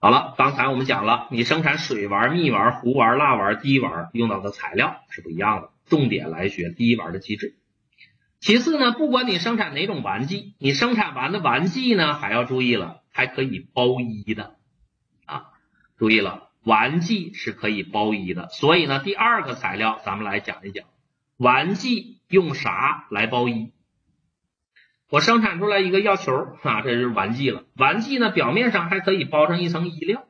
好了，刚才我们讲了，你生产水丸、蜜丸、糊丸、蜡丸、滴丸用到的材料是不一样的，重点来学滴丸的机制。其次呢，不管你生产哪种丸剂，你生产完的丸剂呢还要注意了，还可以包衣的啊，注意了，丸剂是可以包衣的。所以呢，第二个材料咱们来讲一讲，丸剂用啥来包衣？我生产出来一个药球啊，这就是丸剂了。丸剂呢，表面上还可以包上一层衣料。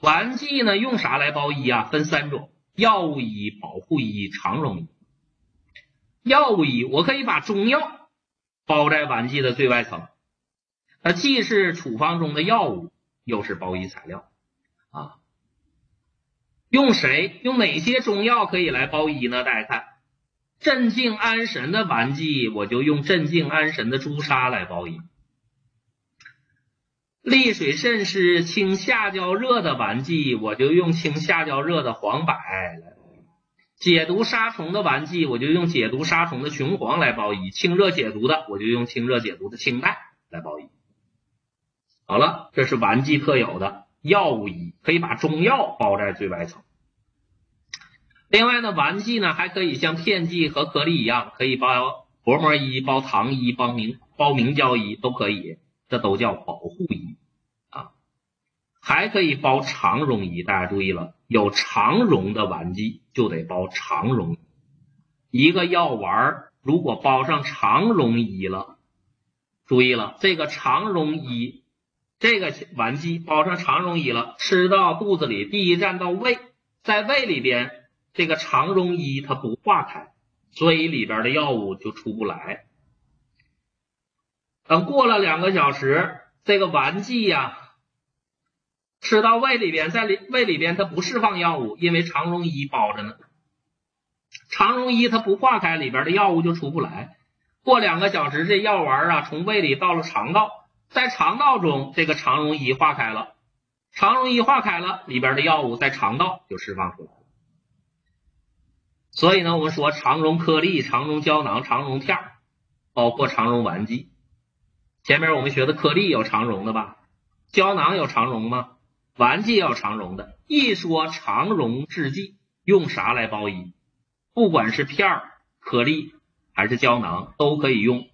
丸剂呢，用啥来包衣啊？分三种：药物衣、保护衣、常溶衣。药物衣，我可以把中药包在丸剂的最外层，它既是处方中的药物，又是包衣材料啊。用谁？用哪些中药可以来包衣呢？大家看。镇静安神的丸剂，我就用镇静安神的朱砂来包衣；利水渗湿、清下焦热的丸剂，我就用清下焦热的黄柏来包衣；解毒杀虫的丸剂，我就用解毒杀虫的雄黄来包衣；清热解毒的，我就用清热解毒的青黛来包衣。好了，这是丸剂特有的药物衣，可以把中药包在最外层。另外呢，丸剂呢还可以像片剂和颗粒一样，可以包薄膜衣、包糖衣、包明包明胶衣都可以，这都叫保护衣啊。还可以包常溶衣，大家注意了，有常溶的丸剂就得包常溶。一个药丸如果包上常溶衣了，注意了，这个常溶衣这个丸剂包上常溶衣了，吃到肚子里，第一站到胃，在胃里边。这个肠溶衣它不化开，所以里边的药物就出不来。等过了两个小时，这个丸剂呀，吃到胃里边，在里胃里边它不释放药物，因为肠溶衣包着呢。肠溶衣它不化开，里边的药物就出不来。过两个小时，这药丸啊从胃里到了肠道，在肠道中这个肠溶衣化开了，肠溶衣化开了，里边的药物在肠道就释放出来。所以呢，我们说肠溶颗粒、肠溶胶囊、肠溶片儿包括肠溶丸剂。前面我们学的颗粒有肠溶的吧？胶囊有肠溶吗？丸剂有肠溶的。一说肠溶制剂，用啥来包衣？不管是片儿、颗粒还是胶囊，都可以用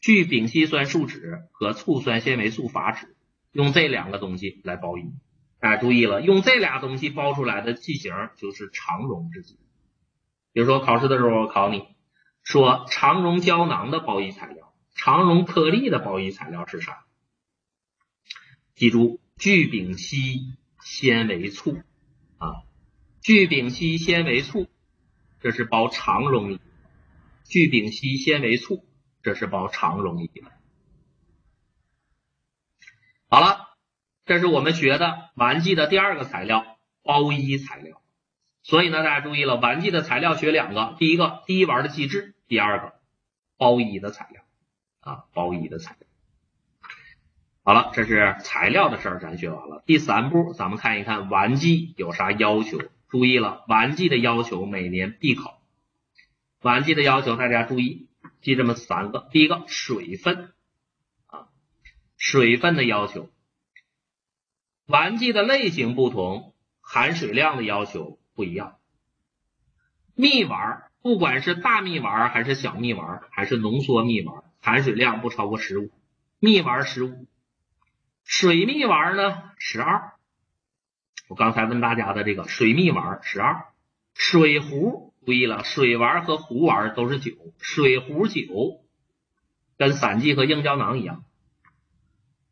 聚丙烯酸树脂和醋酸纤维素法脂，用这两个东西来包衣。大家注意了，用这俩东西包出来的剂型就是肠溶制剂。比如说考试的时候我考你说肠溶胶囊的包衣材料，肠溶颗粒的包衣材料是啥？记住聚丙烯纤维素啊，聚丙烯纤维素这是包肠溶衣，聚丙烯纤维素这是包肠溶衣的。好了，这是我们学的丸剂的第二个材料，包衣材料。所以呢，大家注意了，丸剂的材料学两个，第一个滴丸的机制，第二个包衣的材料啊，包衣的材料。好了，这是材料的事儿，咱学完了。第三步，咱们看一看丸剂有啥要求。注意了，丸剂的要求每年必考。丸剂的要求，大家注意记这么三个：第一个，水分啊，水分的要求。丸剂的类型不同，含水量的要求。不一样，蜜丸儿不管是大蜜丸还是小蜜丸，还是浓缩蜜丸，含水量不超过十五。蜜丸十五，水蜜丸呢十二。我刚才问大家的这个水蜜丸十二，水壶注意了，水丸和壶丸都是酒，水壶酒跟散剂和硬胶囊一样。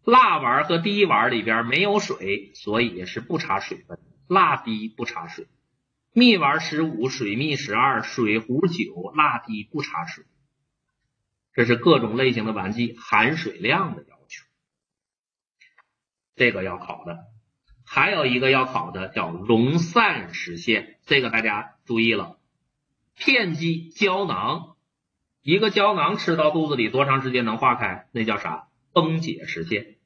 蜡丸和滴丸里边没有水，所以是不查水分，蜡滴不查水。蜜丸十五，水蜜十二，水壶九，蜡滴不查水。这是各种类型的丸剂含水量的要求，这个要考的。还有一个要考的叫溶散时限，这个大家注意了。片剂胶囊，一个胶囊吃到肚子里多长时间能化开？那叫啥？崩解时限。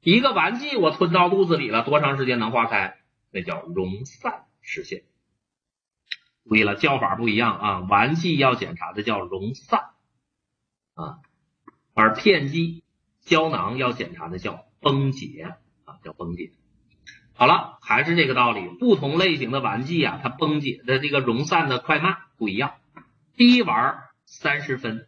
一个丸剂我吞到肚子里了，多长时间能化开？那叫溶散时限。注意了，叫法不一样啊。丸剂要检查的叫溶散啊，而片剂胶囊要检查的叫崩解啊。叫崩解。好了，还是这个道理，不同类型的丸剂啊，它崩解的这个溶散的快慢不一样。滴丸三十分，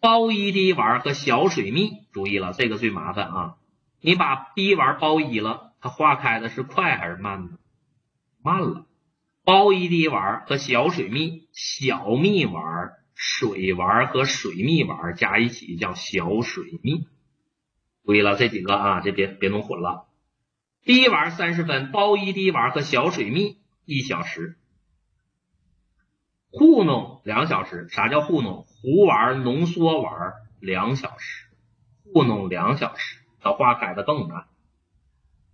包一滴丸和小水蜜，注意了，这个最麻烦啊！你把滴丸包一了，它化开的是快还是慢呢？慢了。包一滴丸和小水蜜，小蜜丸、水丸和水蜜丸加一起叫小水蜜。注意了，这几个啊，这别别弄混了。滴丸三十分，包一滴丸和小水蜜一小时，糊弄两小时。啥叫糊弄？糊丸浓缩丸两小时，糊弄两小时，它化开的更慢。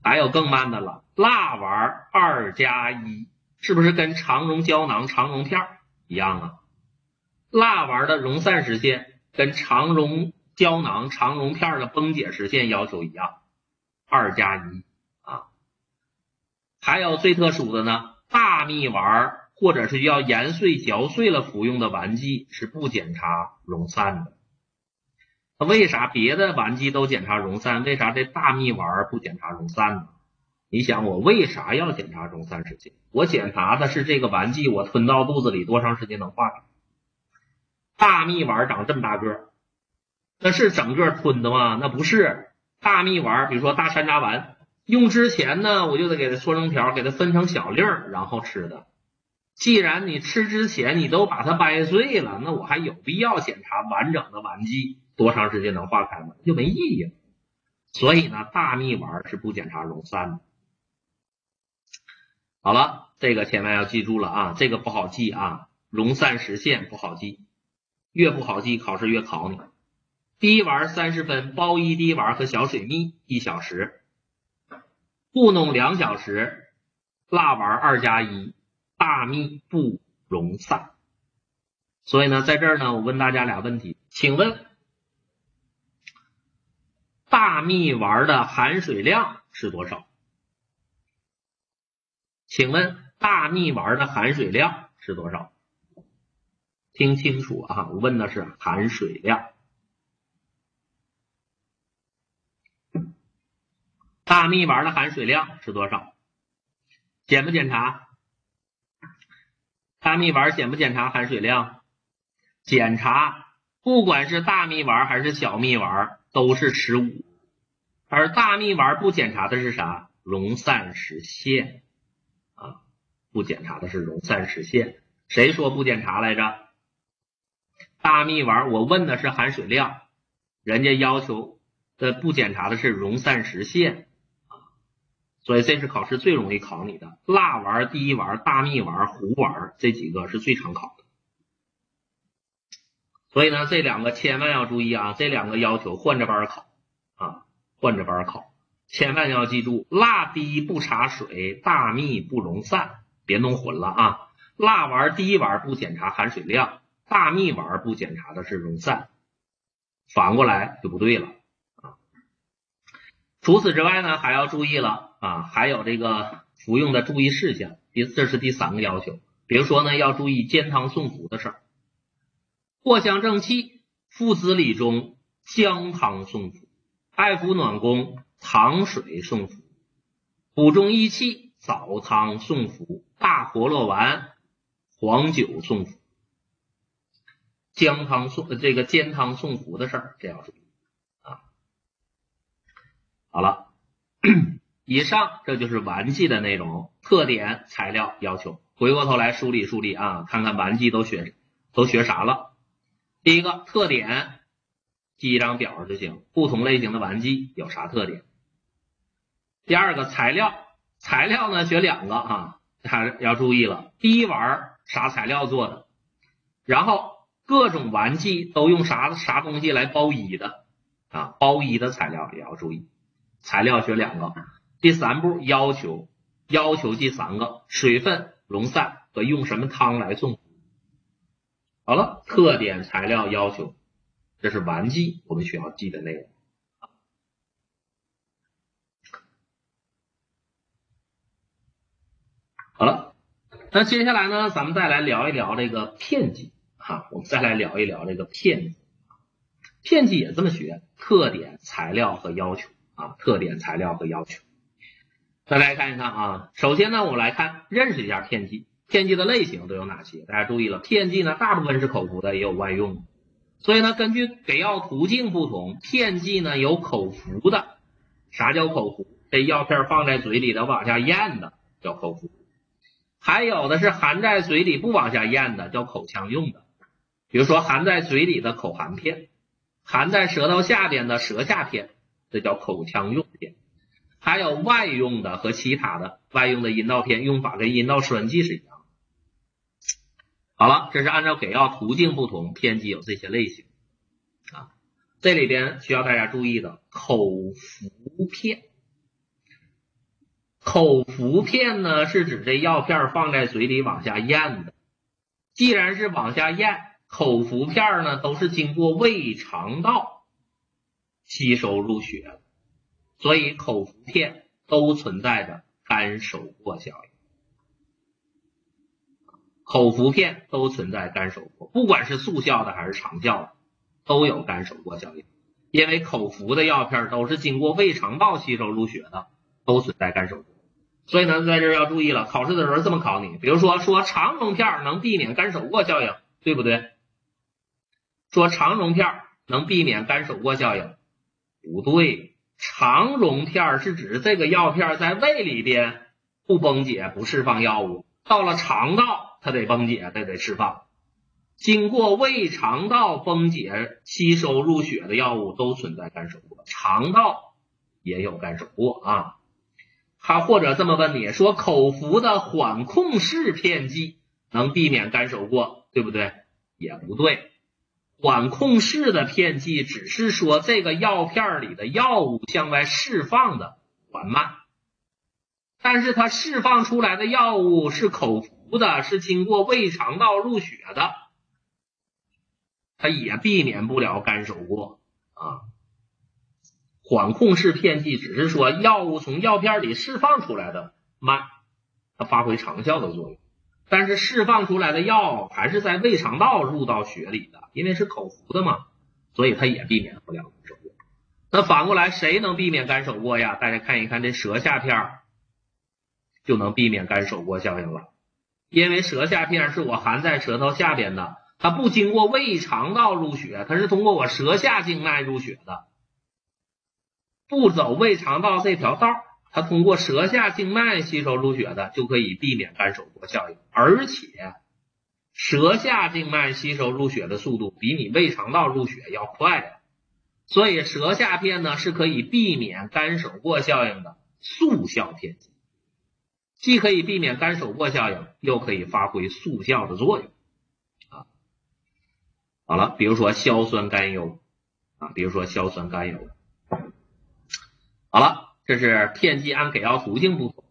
还有更慢的了，蜡丸二加一，是不是跟肠溶胶囊、肠溶片一样啊？蜡丸的溶散时限跟肠溶胶囊、肠溶片的崩解时限要求一样，二加一啊。还有最特殊的呢，大蜜丸或者是要研碎嚼碎了服用的丸剂是不检查溶散的。那为啥别的丸剂都检查溶散，为啥这大蜜丸不检查溶散呢？你想我为啥要检查溶散时间？我检查的是这个烷剂我吞到肚子里多长时间能化开。大蜜丸长这么大个，那是整个吞的吗？那不是，大蜜丸，比如说大山楂丸。用之前呢，我就得给它搓成条，给它分成小粒儿，然后吃的。既然你吃之前你都把它掰碎了，那我还有必要检查完整的丸剂多长时间能化开吗？就没意义了。所以呢，大蜜丸是不检查溶散的。好了，这个千万要记住了啊，这个不好记啊，溶散时限不好记，越不好记考试越考你。滴丸三十分，包一滴丸和小水蜜一小时。糊弄两小时，蜡丸二加一，大蜜不溶散。所以呢，在这儿呢，我问大家俩问题，请问大蜜丸的含水量是多少？请问大蜜丸的含水量是多少？听清楚啊，我问的是含水量。大蜜丸的含水量是多少？检不检查？大蜜丸检不检查含水量？检查，不管是大蜜丸还是小蜜丸都是十五，而大蜜丸不检查的是啥？溶散时限，不检查的是溶散时限。谁说不检查来着？大蜜丸，我问的是含水量，人家要求的不检查的是溶散时限。所以这是考试最容易考你的，蜡烷、滴丸、大蜜丸、糊丸这几个是最常考的。所以呢，这两个千万要注意啊，这两个要求换着班考啊，换着班考，千万要记住，蜡滴不查水，大蜜不溶散，别弄混了啊。蜡烷、滴烷不检查含水量，大蜜丸不检查的是溶散，反过来就不对了啊。除此之外呢，还要注意了。啊，还有这个服用的注意事项，第这是第三个要求。比如说呢，要注意煎汤送服的事儿。藿香正气，附子理中，姜汤送服；艾服暖宫，糖水送服；补中益气，枣汤送服；大活络丸，黄酒送服。姜汤送这个煎汤送服的事儿，这要注意啊。好了。以上这就是烷剂的内容、特点、材料要求。回过头来梳理梳理啊，看看烷剂都学都学啥了。第一个特点，记一张表就行。不同类型的烷剂有啥特点？第二个材料，材料呢学两个啊，还要注意了。滴烷啥材料做的？然后各种玩剂都用啥啥东西来包衣的啊？包衣的材料也要注意。材料学两个。第三步要求，要求第三个水分溶散和用什么汤来送。好了，特点、材料、要求，这是玩剂我们需要记的内容。好了，那接下来呢，咱们再来聊一聊这个片剂哈，我们再来聊一聊这个片剂。片剂也这么学，特点、材料和要求。啊特点、材料和要求。再来看一看啊，首先呢，我们来看认识一下片剂，片剂的类型都有哪些？大家注意了，片剂呢大部分是口服的，也有外用。所以呢，根据给药途径不同，片剂呢有口服的。啥叫口服？这药片放在嘴里的往下咽的叫口服，还有的是含在嘴里不往下咽的叫口腔用的。比如说含在嘴里的口含片，含在舌头下边的舌下片，这叫口腔用片。还有外用的和其他的外用的阴道片，用法跟阴道栓剂是一样的。好了，这是按照给药途径不同，片剂有这些类型啊。这里边需要大家注意的，口服片。口服片呢，是指这药片放在嘴里往下咽的。既然是往下咽，口服片呢都是经过胃肠道吸收入血。所以口服片都存在着干手过效应，口服片都存在干手过，不管是速效的还是长效的，都有干手过效应。因为口服的药片都是经过胃肠道吸收入血的，都存在干手过。所以呢，在这儿要注意了，考试的时候这么考你，比如说说肠溶片能避免干手过效应，对不对？说肠溶片能避免干手过效应，不对。肠溶片是指这个药片在胃里边不崩解不释放药物，到了肠道它得崩解，它得释放。经过胃肠道崩解吸收入血的药物都存在干手过，肠道也有干手过啊。他或者这么问你说，口服的缓控式片剂能避免干手过，对不对？也不对。缓控式的片剂只是说这个药片里的药物向外释放的缓慢，但是它释放出来的药物是口服的，是经过胃肠道入血的，它也避免不了干手过啊。管控式片剂只是说药物从药片里释放出来的慢，它发挥长效的作用。但是释放出来的药还是在胃肠道入到血里的，因为是口服的嘛，所以它也避免不了干手过。那反过来，谁能避免干手过呀？大家看一看这舌下片就能避免干手过效应了，因为舌下片是我含在舌头下边的，它不经过胃肠道入血，它是通过我舌下静脉入血的，不走胃肠道这条道。它通过舌下静脉吸收入血的，就可以避免干手过效应，而且舌下静脉吸收入血的速度比你胃肠道入血要快呀，所以舌下片呢是可以避免干手过效应的速效片剂，既可以避免干手过效应，又可以发挥速效的作用啊。好了，比如说硝酸甘油啊，比如说硝酸甘油，好了。这是片剂按给药途径不同。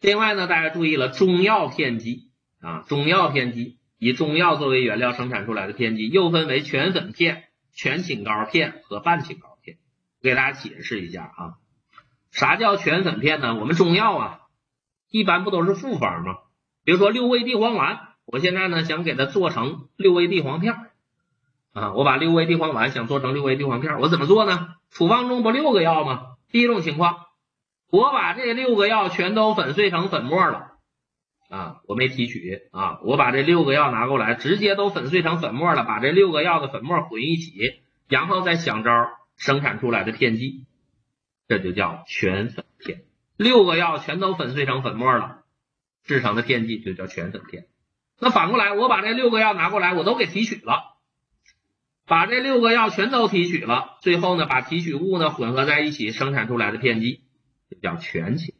另外呢，大家注意了，中药片剂啊，中药片剂以中药作为原料生产出来的片剂，又分为全粉片、全清膏片和半清膏片。我给大家解释一下啊，啥叫全粉片呢？我们中药啊，一般不都是复方吗？比如说六味地黄丸，我现在呢想给它做成六味地黄片啊，我把六味地黄丸想做成六味地黄片，我怎么做呢？处方中不六个药吗？第一种情况，我把这六个药全都粉碎成粉末了啊，我没提取啊，我把这六个药拿过来，直接都粉碎成粉末了，把这六个药的粉末混一起，然后再想招生产出来的片剂，这就叫全粉片。六个药全都粉碎成粉末了，制成的片剂就叫全粉片。那反过来，我把这六个药拿过来，我都给提取了。把这六个药全都提取了，最后呢，把提取物呢混合在一起生产出来的片剂，叫全清。